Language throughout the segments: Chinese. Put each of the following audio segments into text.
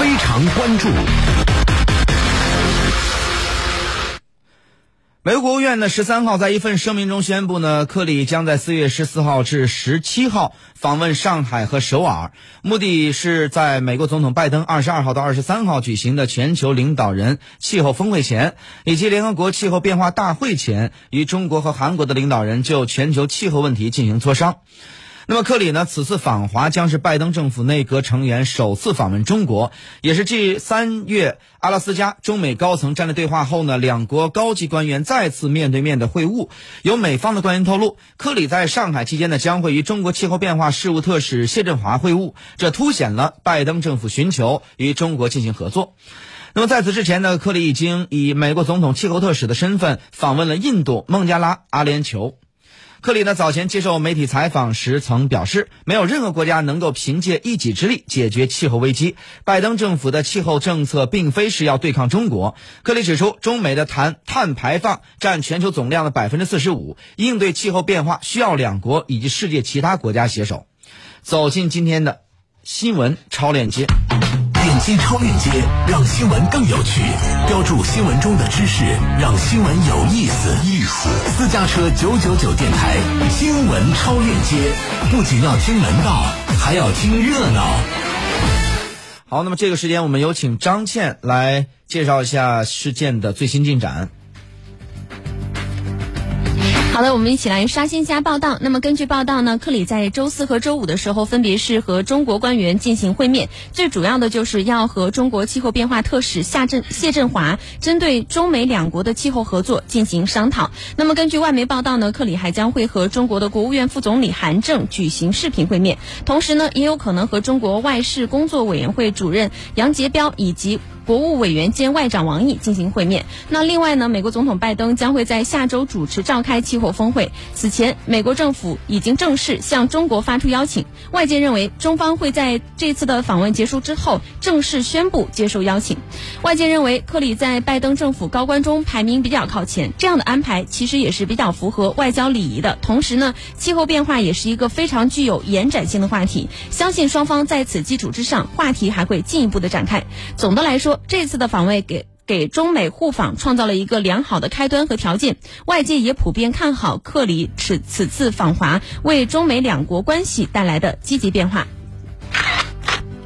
非常关注。美国国务院呢十三号在一份声明中宣布呢，克里将在四月十四号至十七号访问上海和首尔，目的是在美国总统拜登二十二号到二十三号举行的全球领导人气候峰会前，以及联合国气候变化大会前，与中国和韩国的领导人就全球气候问题进行磋商。那么克里呢？此次访华将是拜登政府内阁成员首次访问中国，也是继三月阿拉斯加中美高层战略对话后呢，两国高级官员再次面对面的会晤。有美方的官员透露，克里在上海期间呢，将会与中国气候变化事务特使谢振华会晤，这凸显了拜登政府寻求与中国进行合作。那么在此之前呢，克里已经以美国总统气候特使的身份访问了印度、孟加拉、阿联酋。克里呢早前接受媒体采访时曾表示，没有任何国家能够凭借一己之力解决气候危机。拜登政府的气候政策并非是要对抗中国。克里指出，中美的碳碳排放占全球总量的百分之四十五，应对气候变化需要两国以及世界其他国家携手。走进今天的新闻超链接。击超链接，让新闻更有趣；标注新闻中的知识，让新闻有意思。意思，私家车九九九电台新闻超链接，不仅要听门道，还要听热闹。好，那么这个时间我们有请张倩来介绍一下事件的最新进展。好的，我们一起来刷新一下报道。那么根据报道呢，克里在周四和周五的时候，分别是和中国官员进行会面，最主要的就是要和中国气候变化特使夏振谢振华针对中美两国的气候合作进行商讨。那么根据外媒报道呢，克里还将会和中国的国务院副总理韩正举行视频会面，同时呢，也有可能和中国外事工作委员会主任杨洁彪以及。国务委员兼外长王毅进行会面。那另外呢，美国总统拜登将会在下周主持召开气候峰会。此前，美国政府已经正式向中国发出邀请。外界认为，中方会在这次的访问结束之后正式宣布接受邀请。外界认为，克里在拜登政府高官中排名比较靠前，这样的安排其实也是比较符合外交礼仪的。同时呢，气候变化也是一个非常具有延展性的话题，相信双方在此基础之上，话题还会进一步的展开。总的来说，这次的访问给给中美互访创造了一个良好的开端和条件，外界也普遍看好克里此此次访华为中美两国关系带来的积极变化。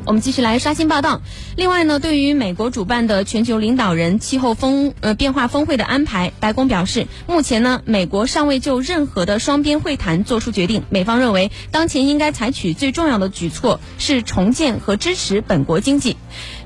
我们继续来刷新报道。另外呢，对于美国主办的全球领导人气候峰呃变化峰会的安排，白宫表示，目前呢，美国尚未就任何的双边会谈做出决定。美方认为，当前应该采取最重要的举措是重建和支持本国经济。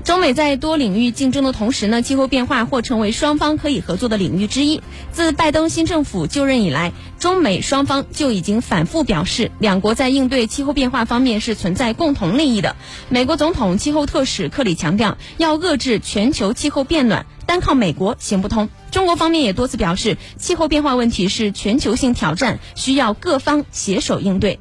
中美在多领域竞争的同时呢，气候变化或成为双方可以合作的领域之一。自拜登新政府就任以来，中美双方就已经反复表示，两国在应对气候变化方面是存在共同利益的。美国总统气候特使克里强调，要遏制全球气候变暖，单靠美国行不通。中国方面也多次表示，气候变化问题是全球性挑战，需要各方携手应对。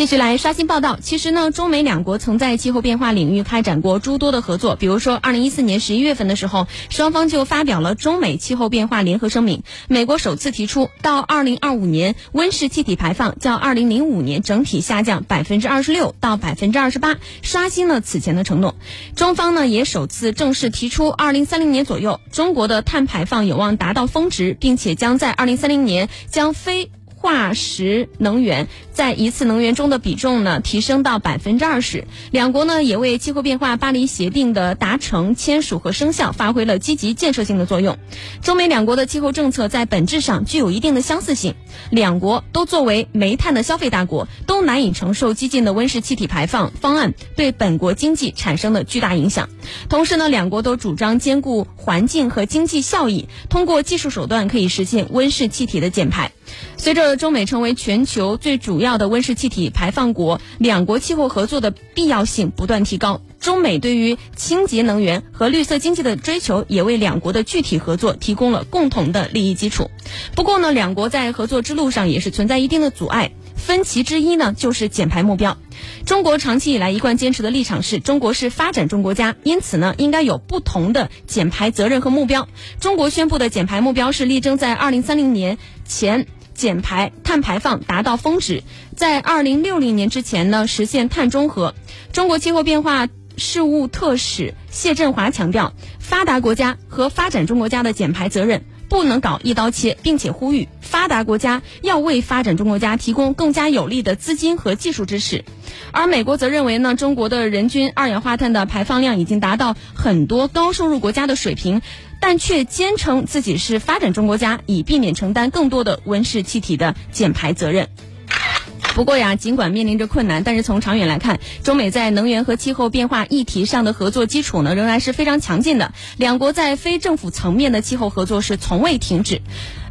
继续来刷新报道。其实呢，中美两国曾在气候变化领域开展过诸多的合作。比如说，二零一四年十一月份的时候，双方就发表了中美气候变化联合声明。美国首次提出，到二零二五年温室气体排放较二零零五年整体下降百分之二十六到百分之二十八，刷新了此前的承诺。中方呢，也首次正式提出，二零三零年左右，中国的碳排放有望达到峰值，并且将在二零三零年将非化石能源。在一次能源中的比重呢提升到百分之二十，两国呢也为气候变化巴黎协定的达成、签署和生效发挥了积极建设性的作用。中美两国的气候政策在本质上具有一定的相似性，两国都作为煤炭的消费大国，都难以承受激进的温室气体排放方案对本国经济产生的巨大影响。同时呢，两国都主张兼顾环境和经济效益，通过技术手段可以实现温室气体的减排。随着中美成为全球最主要的温室气体排放国，两国气候合作的必要性不断提高。中美对于清洁能源和绿色经济的追求，也为两国的具体合作提供了共同的利益基础。不过呢，两国在合作之路上也是存在一定的阻碍。分歧之一呢，就是减排目标。中国长期以来一贯坚持的立场是中国是发展中国家，因此呢，应该有不同的减排责任和目标。中国宣布的减排目标是力争在二零三零年前。减排碳排放达到峰值，在二零六零年之前呢实现碳中和。中国气候变化事务特使谢振华强调，发达国家和发展中国家的减排责任不能搞一刀切，并且呼吁发达国家要为发展中国家提供更加有力的资金和技术支持。而美国则认为呢，中国的人均二氧化碳的排放量已经达到很多高收入国家的水平，但却坚称自己是发展中国家，以避免承担更多的温室气体的减排责任。不过呀，尽管面临着困难，但是从长远来看，中美在能源和气候变化议题上的合作基础呢，仍然是非常强劲的。两国在非政府层面的气候合作是从未停止。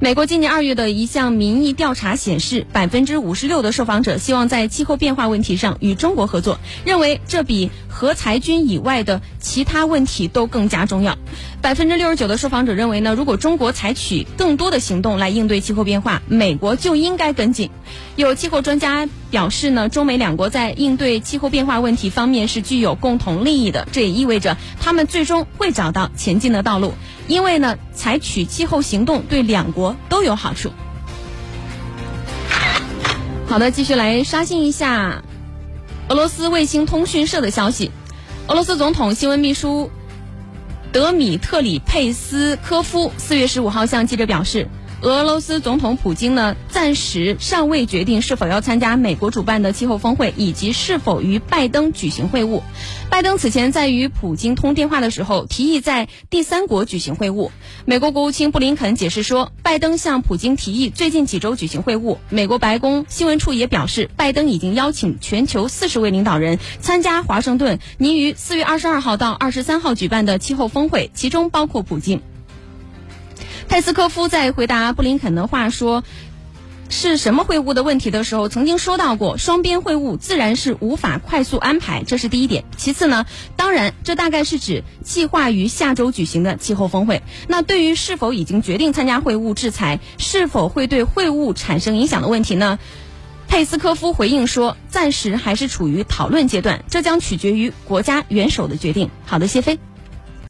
美国今年二月的一项民意调查显示，百分之五十六的受访者希望在气候变化问题上与中国合作，认为这比核裁军以外的其他问题都更加重要。百分之六十九的受访者认为呢，如果中国采取更多的行动来应对气候变化，美国就应该跟进。有气候专家表示呢，中美两国在应对气候变化问题方面是具有共同利益的，这也意味着他们最终会找到前进的道路。因为呢，采取气候行动对两国都有好处。好的，继续来刷新一下俄罗斯卫星通讯社的消息。俄罗斯总统新闻秘书德米特里佩斯科夫四月十五号向记者表示。俄罗斯总统普京呢，暂时尚未决定是否要参加美国主办的气候峰会，以及是否与拜登举行会晤。拜登此前在与普京通电话的时候，提议在第三国举行会晤。美国国务卿布林肯解释说，拜登向普京提议最近几周举行会晤。美国白宫新闻处也表示，拜登已经邀请全球四十位领导人参加华盛顿拟于四月二十二号到二十三号举办的气候峰会，其中包括普京。佩斯科夫在回答布林肯的话说是什么会晤的问题的时候，曾经说到过，双边会晤自然是无法快速安排，这是第一点。其次呢，当然这大概是指计划于下周举行的气候峰会。那对于是否已经决定参加会晤制裁，是否会对会晤产生影响的问题呢？佩斯科夫回应说，暂时还是处于讨论阶段，这将取决于国家元首的决定。好的，谢飞。